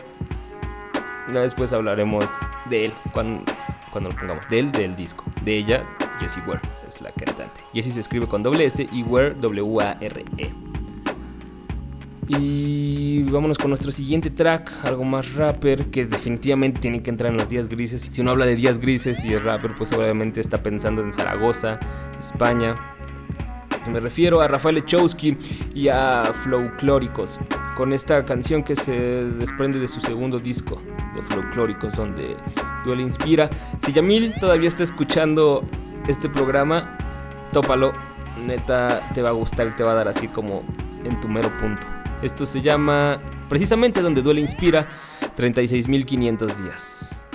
Ya después hablaremos de él cuando, cuando lo pongamos. De él, del disco. De ella, Jessie Ware es la cantante. Jessie se escribe con doble S y Ware W-A-R-E. Y vámonos con nuestro siguiente track, algo más rapper, que definitivamente tiene que entrar en los días grises. Si uno habla de días grises y es rapper, pues obviamente está pensando en Zaragoza, España. Me refiero a Rafael Echowski y a Flowclóricos, con esta canción que se desprende de su segundo disco, de Flowclóricos, donde Duele Inspira. Si Yamil todavía está escuchando este programa, tópalo, neta te va a gustar y te va a dar así como en tu mero punto. Esto se llama, precisamente donde Duele Inspira, 36.500 días.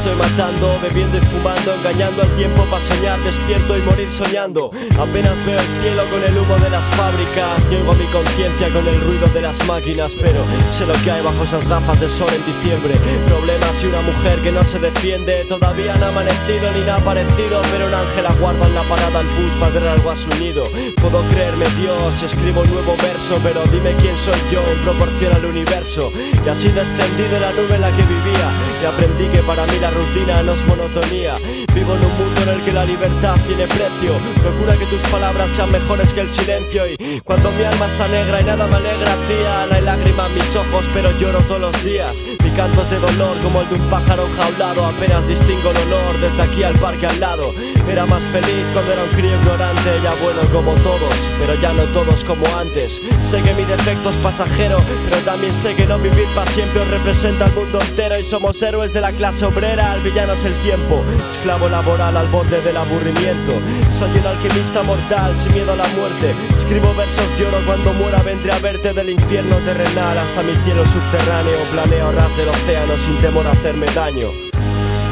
Estoy matando, bebiendo y fumando, engañando al tiempo para soñar, despierto y morir soñando. Apenas veo el cielo con el humo de las fábricas, niego mi conciencia con el ruido de las máquinas, pero sé lo que hay bajo esas gafas de sol en diciembre. Problemas y una mujer que no se defiende, todavía no ha amanecido ni nada parecido, pero un ángel aguarda en la parada al bus para traer algo a su nido. Puedo creerme Dios, escribo un nuevo verso, pero dime quién soy yo en proporción al universo. Y así descendí de la nube en la que vivía y aprendí que para mí la rutina no es monotonía. Vivo en un mundo en el que la libertad tiene precio. Procura que tus palabras sean mejores que el silencio. Y cuando mi alma está negra y nada me alegra, tía, no hay lágrima en mis ojos, pero lloro todos los días. Mi canto es de dolor como el de un pájaro enjaulado. Apenas distingo el olor desde aquí al parque al lado. Era más feliz cuando era un crío ignorante, ya bueno como todos, pero ya no todos como antes. Sé que mi defecto es pasajero, pero también sé que no vivir para siempre os representa al mundo entero y somos héroes de la clase obrera, el villano es el tiempo, esclavo laboral al borde del aburrimiento. Soy un alquimista mortal sin miedo a la muerte. Escribo versos de oro cuando muera vendré a verte del infierno terrenal hasta mi cielo subterráneo. Planeo del océano sin temor a hacerme daño.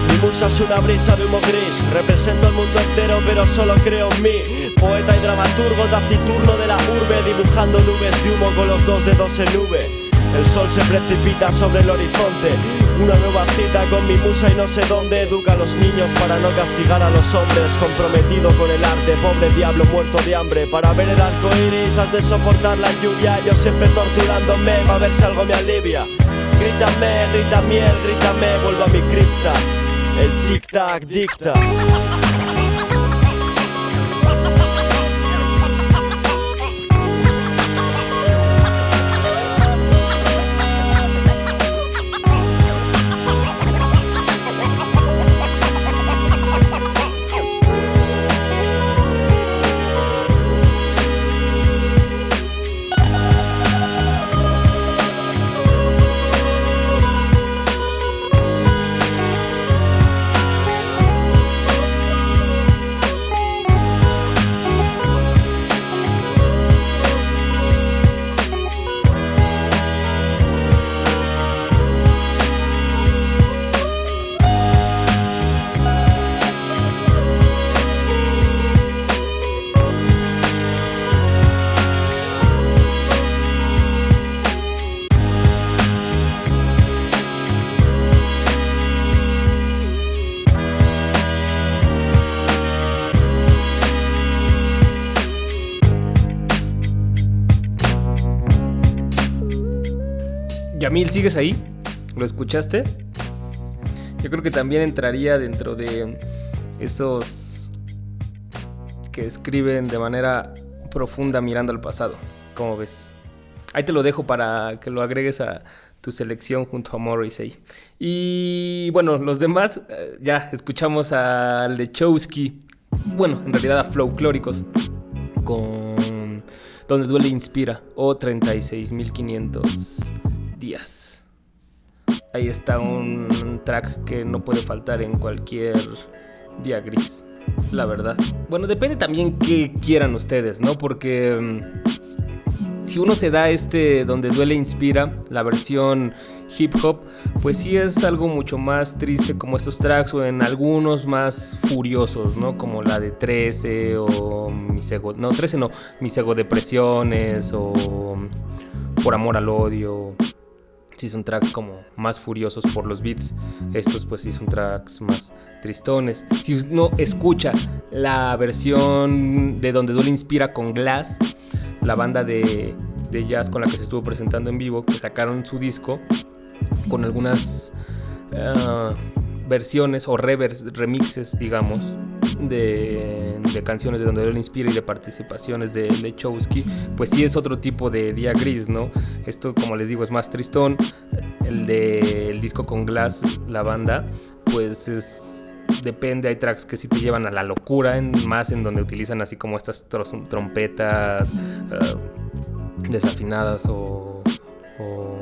Mi musa es una brisa de humo gris, represento el mundo entero pero solo creo en mí. Poeta y dramaturgo taciturno de la urbe, dibujando nubes de humo con los dos dedos en nube. El sol se precipita sobre el horizonte, una nueva cita con mi musa y no sé dónde. Educa a los niños para no castigar a los hombres, comprometido con el arte, pobre diablo muerto de hambre. Para ver el arco iris has de soportar la lluvia, yo siempre torturándome para ver si algo me alivia. Grítame, grita miel, grítame, vuelvo a mi cripta. El tic-tac dicta. Yamil, ¿sigues ahí? ¿Lo escuchaste? Yo creo que también entraría dentro de esos que escriben de manera profunda mirando al pasado. ¿Cómo ves? Ahí te lo dejo para que lo agregues a tu selección junto a Morrissey. Y bueno, los demás eh, ya escuchamos a Lechowski. Bueno, en realidad a Folclóricos. Con Donde Duele Inspira. O 36.500 días. Ahí está un track que no puede faltar en cualquier día gris, la verdad. Bueno, depende también qué quieran ustedes, ¿no? Porque mm, si uno se da este donde duele inspira, la versión hip hop, pues sí es algo mucho más triste como estos tracks o en algunos más furiosos, ¿no? Como la de 13 o mis ego, no 13 no, mis ego depresiones o por amor al odio sí son tracks como más furiosos por los beats. Estos pues sí son tracks más tristones. Si uno escucha la versión de Donde Duele Inspira con Glass, la banda de, jazz con la que se estuvo presentando en vivo, que sacaron su disco con algunas uh, versiones o revers, remixes, digamos, de, de, canciones de donde él inspira y de participaciones de Lechowski, pues sí es otro tipo de día gris, ¿no? Esto, como les digo, es más tristón. El de disco con Glass, la banda, pues es depende, hay tracks que sí te llevan a la locura, más en donde utilizan así como estas trompetas uh, desafinadas o, o,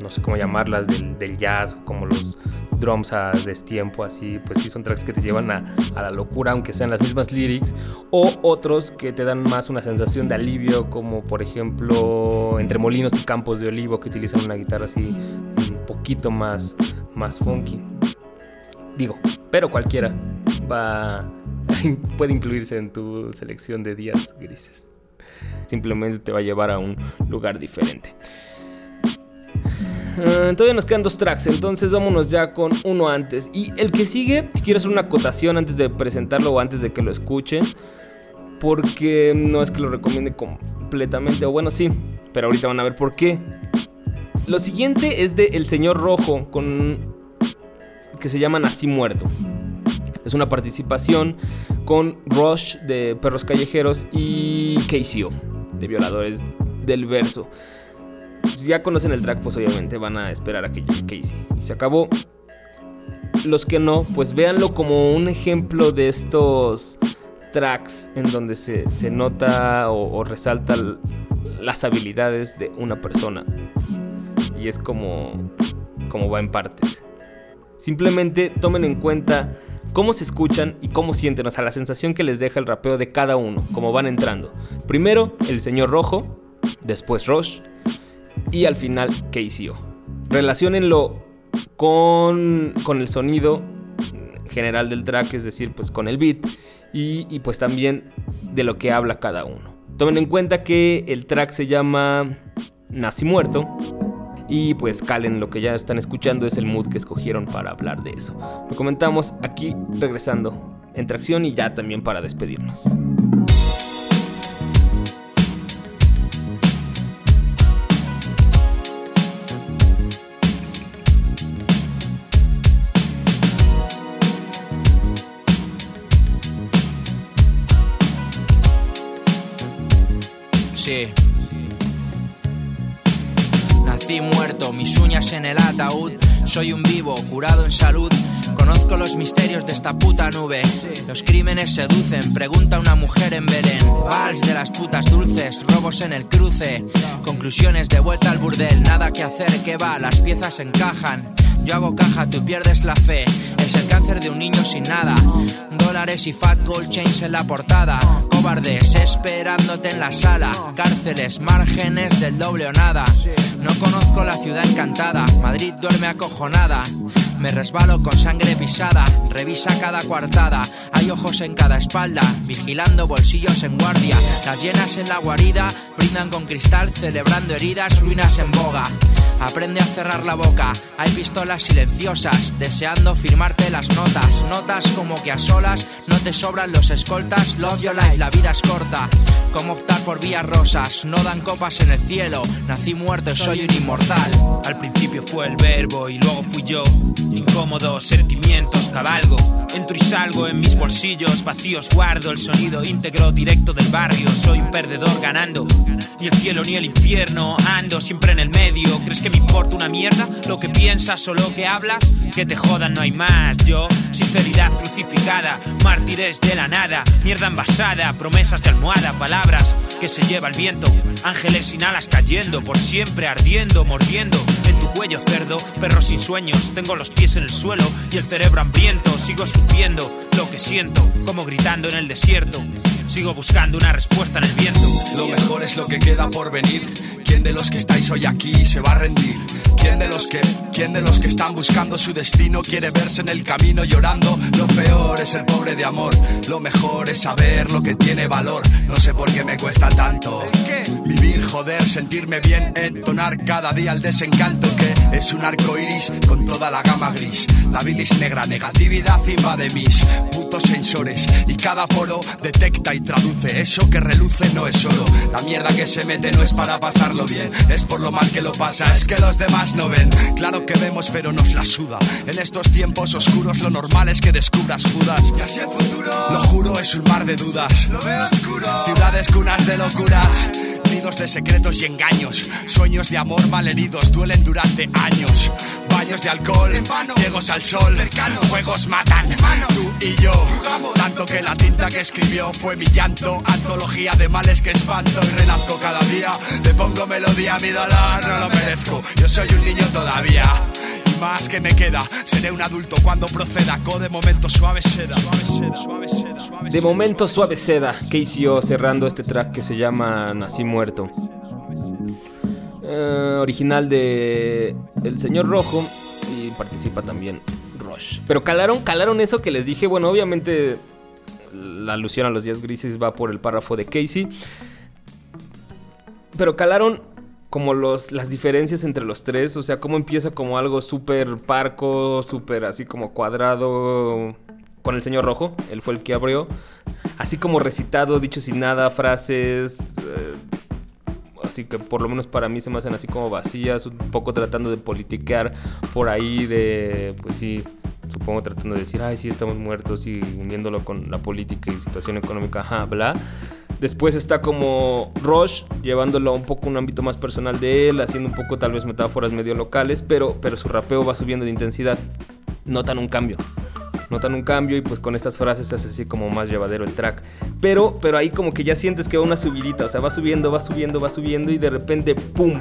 no sé cómo llamarlas, del, jazz, como los drums a destiempo, así, pues sí son tracks que te llevan a, a, la locura, aunque sean las mismas lyrics, o otros que te dan más una sensación de alivio, como por ejemplo Entre Molinos y Campos de Olivo, que utilizan una guitarra así un poquito más, más funky. Digo, pero cualquiera va puede incluirse en tu selección de días grises. Simplemente te va a llevar a un lugar diferente. Uh, todavía nos quedan dos tracks, entonces vámonos ya con uno antes. Y el que sigue, si quiero hacer una acotación antes de presentarlo o antes de que lo escuchen. Porque no es que lo recomiende completamente, o bueno, sí, pero ahorita van a ver por qué. Lo siguiente es de El Señor Rojo, con que se llama Nací Muerto. Es una participación con Rush de Perros Callejeros y KCO de Violadores del Verso. Si ya conocen el track, pues obviamente van a esperar a que Casey. Y se acabó. Los que no, pues véanlo como un ejemplo de estos tracks en donde se, se nota o, o resalta l- las habilidades de una persona. Y es como, como va en partes. Simplemente tomen en cuenta cómo se escuchan y cómo sienten, o sea, la sensación que les deja el rapeo de cada uno, cómo van entrando. Primero, el señor Rojo, después Rush y al final KCO. Relaciónenlo con, con el sonido general del track, es decir, pues con el beat y, pues también de lo que habla cada uno. Tomen en cuenta que el track se llama Nací Muerto y pues calen lo que ya están escuchando es el mood que escogieron para hablar de eso. Lo comentamos aquí regresando en tracción y ya también para despedirnos. Nací muerto, mis uñas en el ataúd. Soy un vivo, curado en salud. Conozco los misterios de esta puta nube. Los crímenes seducen, pregunta una mujer en Belén. Vals de las putas dulces, robos en el cruce. Conclusiones de vuelta al burdel, nada que hacer, que va, las piezas encajan. Yo hago caja, tú pierdes la fe. Es el cáncer de un niño sin nada. Dólares y fat gold chains en la portada. Cobardes esperándote en la sala. Cárceles, márgenes del doble o nada. No conozco la ciudad encantada. Madrid duerme acojonada. Me resbalo con sangre pisada. Revisa cada coartada. Hay ojos en cada espalda. Vigilando bolsillos en guardia. Las llenas en la guarida. Brindan con cristal celebrando heridas. Ruinas en boga. Aprende a cerrar la boca. Hay pistolas silenciosas, deseando firmarte las notas. Notas como que a solas no te sobran los escoltas. Love your life, la vida es corta. Como optar por vías rosas, no dan copas en el cielo. Nací muerto, soy un inmortal. Al principio fue el verbo y luego fui yo. Incómodos sentimientos cabalgo. Entro y salgo en mis bolsillos vacíos. Guardo el sonido íntegro directo del barrio. Soy un perdedor ganando. Ni el cielo ni el infierno. Ando siempre en el medio. ¿Crees que me importa una mierda lo que piensas o lo que hablas? Que te jodan, no hay más. Yo, sinceridad crucificada. Mártires de la nada. Mierda envasada. Promesas de almohada. Palabras que se lleva el viento. Ángeles sin alas cayendo. Por siempre ardiendo, mordiendo. En tu cuello cerdo. Perro sin sueños. Tengo los pies en el suelo y el cerebro hambriento. Sigo escupiendo lo que siento. Como gritando en el desierto. Sigo buscando una respuesta en el viento. Lo mejor es lo que queda por venir. ¿Quién de los que estáis hoy aquí se va a rendir? ¿Quién de los que, quién de los que están buscando su destino quiere verse en el camino llorando? Lo peor es ser pobre de amor. Lo mejor es saber lo que tiene valor. No sé por qué me cuesta tanto. Vivir, joder, sentirme bien, entonar cada día el desencanto que es un arco iris con toda la gama gris. La bilis negra, negatividad invade mis putos sensores y cada poro detecta y traduce. Eso que reluce no es solo la mierda que se mete, no es para pasarlo bien, es por lo mal que lo pasa. Es que los demás no ven, claro que vemos, pero nos la suda. En estos tiempos oscuros, lo normal es que descubras Judas. Y así el futuro, lo juro, es un mar de dudas. Lo veo oscuro, ciudades cunas de locuras. De secretos y engaños, sueños de amor malheridos duelen durante años. Baños de alcohol, ciegos al sol, fuegos matan. Tú y yo, tanto que la tinta que escribió fue mi llanto. Antología de males que espanto y renazco cada día. Le pongo melodía a mi dolor, no lo merezco. Yo soy un niño todavía. Más que me queda, seré un adulto cuando proceda. Co de momento suave seda. Suave seda, suave seda, suave De momento suave seda, KCO cerrando este track que se llama Nací Muerto. Eh, original de El Señor Rojo y participa también Rush. Pero calaron, calaron eso que les dije. Bueno, obviamente la alusión a los días grises va por el párrafo de Casey. Pero calaron como los, las diferencias entre los tres. O sea, cómo empieza como algo súper parco, súper así como cuadrado. Con el señor rojo, él fue el que abrió. Así como recitado, dicho sin nada, frases. eh, así que por lo menos para mí se me hacen así como vacías, un poco tratando de politiquear por ahí, de, pues sí, supongo tratando de decir, ay, sí, estamos muertos y uniéndolo con la política y situación económica, ajá, bla. Después está como Rush, llevándolo un poco un ámbito más personal de él, haciendo un poco tal vez metáforas medio locales, pero, pero su rapeo va subiendo de intensidad. Notan un cambio. Notan un cambio y pues con estas frases hace así como más llevadero el track. Pero, pero ahí como que ya sientes que va una subidita, o sea, va subiendo, va subiendo, va subiendo y de repente, ¡pum!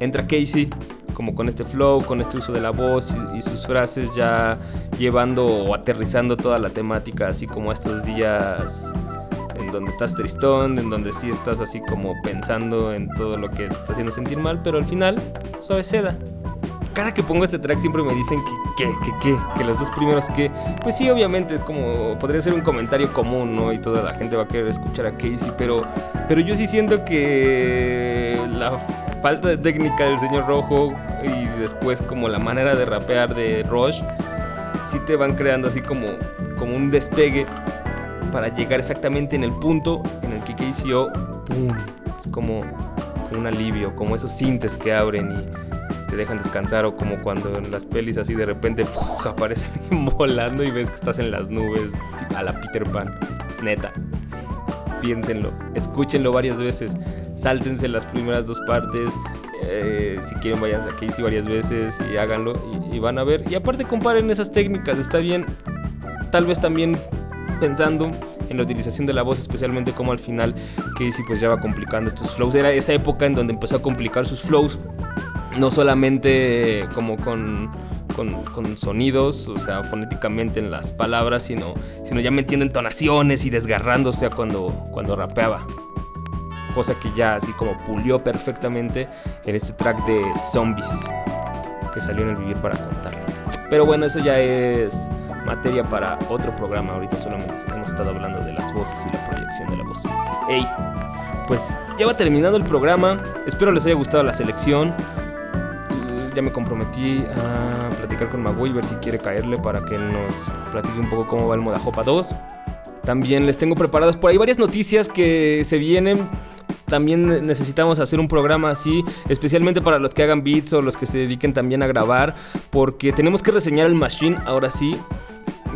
Entra Casey como con este flow, con este uso de la voz y, sus frases ya llevando o aterrizando toda la temática, así como estos días en donde estás tristón, en donde sí estás así como pensando en todo lo que te está haciendo sentir mal, pero al final, suave seda. Cada que pongo este track siempre me dicen que, que, que, que, que los dos primeros que, pues sí, obviamente es como, podría ser un comentario común, ¿no? Y toda la gente va a querer escuchar a Casey, pero, pero yo sí siento que la falta de técnica del señor Rojo y después como la manera de rapear de Rush, sí te van creando así como, como un despegue para llegar exactamente en el punto en el que KCO, ¡pum! Es como, un alivio, como esos sintes que abren y te dejan descansar o como cuando en las pelis así de repente aparecen volando y ves que estás en las nubes a la Peter Pan, neta. Piénsenlo, escúchenlo varias veces, sáltense las primeras dos partes, eh, si quieren vayan a Casey varias veces y háganlo y, y van a ver. Y aparte comparen esas técnicas, está bien. Tal vez también pensando en la utilización de la voz, especialmente como al final Casey pues ya va complicando estos flows. Era esa época en donde empezó a complicar sus flows, no solamente como con, con, sonidos, o sea, fonéticamente en las palabras, sino, sino ya metiendo entonaciones y desgarrándose cuando, cuando rapeaba. Cosa que ya así como pulió perfectamente en este track de Zombies que salió en el Vivir para contarlo. Pero bueno, eso ya es materia para otro programa. Ahorita solamente hemos estado hablando de las voces y la proyección de la voz. Hey, pues ya va terminando el programa. Espero les haya gustado la selección. Ya me comprometí a platicar con Magui, ver si quiere caerle para que nos platique un poco cómo va el Modajopa 2. También les tengo preparadas por ahí varias noticias que se vienen también necesitamos hacer un programa así, especialmente para los que hagan beats o los que se dediquen también a grabar, porque tenemos que reseñar el machine ahora sí.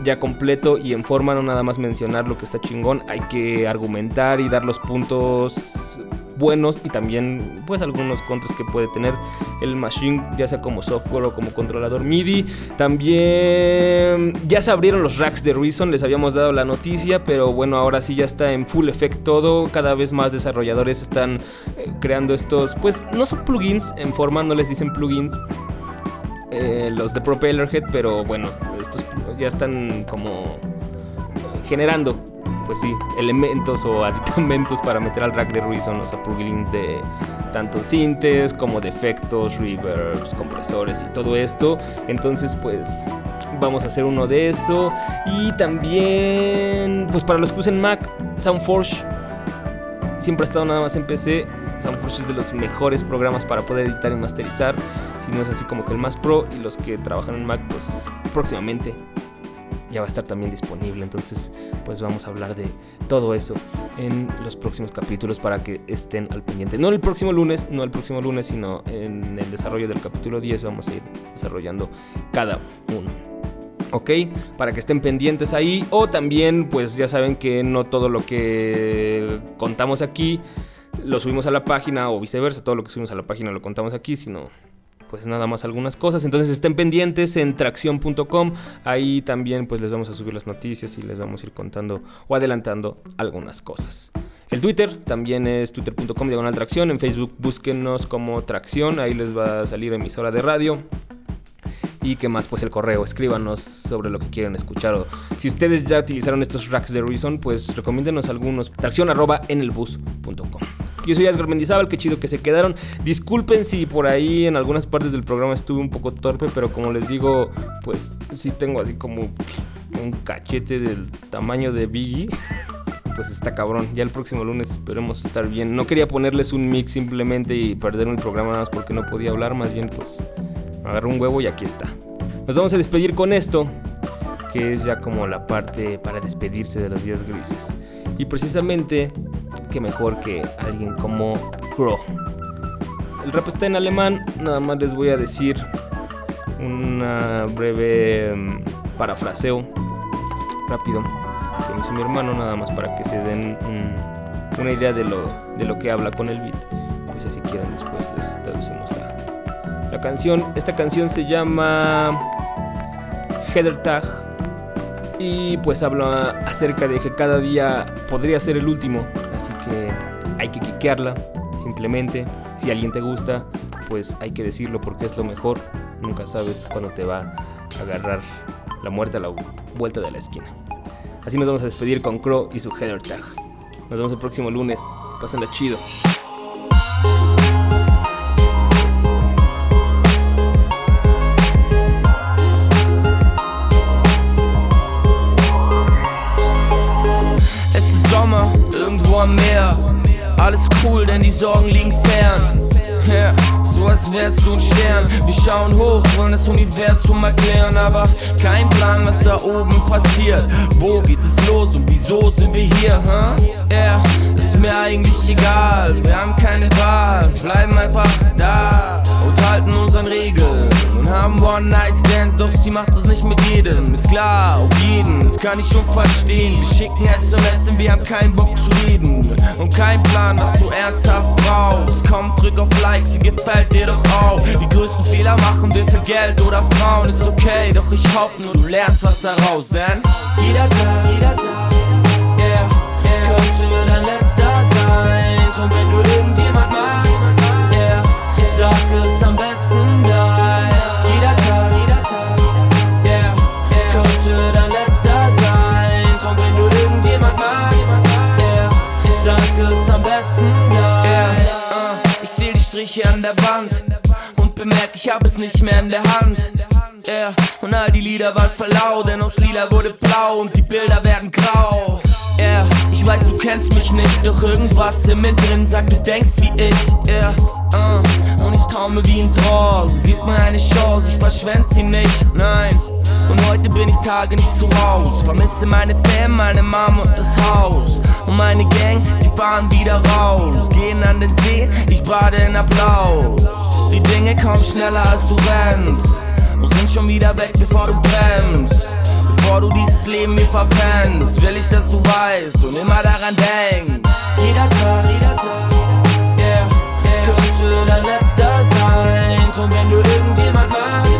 Ya completo y en forma, no nada más mencionar lo que está chingón. Hay que argumentar y dar los puntos buenos y también pues algunos contras que puede tener el machine ya sea como software o como controlador MIDI también ya se abrieron los racks de Reason les habíamos dado la noticia pero bueno ahora sí ya está en full effect todo cada vez más desarrolladores están eh, creando estos pues no son plugins en forma no les dicen plugins eh, los de Propellerhead pero bueno estos ya están como generando pues sí, elementos o aditamentos para meter al rack de Reason, o sea, plugins de tanto sintes como de efectos, reverbs, compresores y todo esto. Entonces, pues vamos a hacer uno de eso. Y también, pues para los que usen Mac, Soundforge siempre ha estado nada más en PC. Soundforge es de los mejores programas para poder editar y masterizar. Si no es así como que el más pro. Y los que trabajan en Mac, pues próximamente ya va a estar también disponible. Entonces, pues vamos a hablar de todo eso en los próximos capítulos para que estén al pendiente. No el próximo lunes, no el próximo lunes, sino en el desarrollo del capítulo 10 vamos a ir desarrollando cada uno. ¿ok? Para que estén pendientes ahí. O también, pues ya saben que no todo lo que contamos aquí lo subimos a la página o viceversa, todo lo que subimos a la página lo contamos aquí, sino pues nada más algunas cosas. Entonces estén pendientes en tracción.com. Ahí también pues les vamos a subir las noticias y les vamos a ir contando o adelantando algunas cosas. El Twitter también es twitter.com diagonal tracción. En Facebook búsquenos como tracción. Ahí les va a salir emisora de radio. Y qué más, pues el correo, escríbanos sobre lo que quieren escuchar. O si ustedes ya utilizaron estos racks de Reason, pues recomiéndenos algunos. Tracción arroba en el bus.com. Yo soy Asgar Mendizábal, qué chido que se quedaron. Disculpen si por ahí en algunas partes del programa estuve un poco torpe, pero como les digo, pues sí tengo así como un cachete del tamaño de Biggie. Pues está cabrón. Ya el próximo lunes esperemos estar bien. No quería ponerles un mix simplemente y perder el programa nada más porque no podía hablar. Más bien, pues agarré un huevo y aquí está. Nos vamos a despedir con esto, que es ya como la parte para despedirse de los días grises. Y precisamente, que mejor que alguien como Crow. El rap está en alemán, nada más les voy a decir una breve parafraseo rápido que hizo mi hermano, nada más para que se den un- una idea de lo, de lo que habla con el beat. Pues así quieran después les traducimos la, la canción. Esta canción se llama Header Tag y pues habla acerca de que cada día podría ser el último, así que hay que quiquearla simplemente. Si alguien te gusta, pues hay que decirlo porque es lo mejor. Nunca sabes cuándo te va a agarrar la muerte a la vuelta de la esquina. Así nos vamos a despedir con Crow y su Header Tag. Nos vemos el próximo lunes. Pásenla chido. Cool, denn die Sorgen liegen fern. Ja, so als wärst du ein Stern. Wir schauen hoch, wollen das Universum erklären, aber kein Plan, was da oben passiert. Wo geht es los und wieso sind wir hier? Huh? Ja, ist mir eigentlich egal. Wir haben keine Wahl, bleiben einfach da und halten uns an Regeln haben One-Night-Stands, doch sie macht es nicht mit jedem. Ist klar, auf jeden, das kann ich schon verstehen. Wir schicken SMS und wir haben keinen Bock zu reden und kein Plan, was du ernsthaft brauchst. Komm, drück auf Like, sie gefällt dir doch auch. Die größten Fehler machen wir für Geld oder Frauen, ist okay, doch ich hoffe nur, du lernst was daraus, denn jeder Tag, jeder Tag, hab es nicht mehr in der Hand. Yeah, und all die Lieder waren verlau, denn aus Lila wurde blau und die Bilder werden grau. Yeah, ich weiß, du kennst mich nicht, doch irgendwas in mir drin sagt, du denkst wie ich. Yeah, uh, und ich traume wie ein Draw. Gib mir eine Chance, ich verschwend sie nicht, nein. Und heute bin ich Tage nicht zu Haus. Vermisse meine Fam, meine Mom und das Haus. Und meine Gang, sie fahren wieder raus. Gehen an den See, ich bade in Applaus. Die Dinge kommen schneller als du rennst. Und sind schon wieder weg, bevor du bremst. Bevor du dieses Leben mir verpennst, will ich, dass du weißt und immer daran denkst. Jeder Tag, jeder Tag, yeah, yeah, könnte dein letzter sein. Und wenn du irgendjemand magst,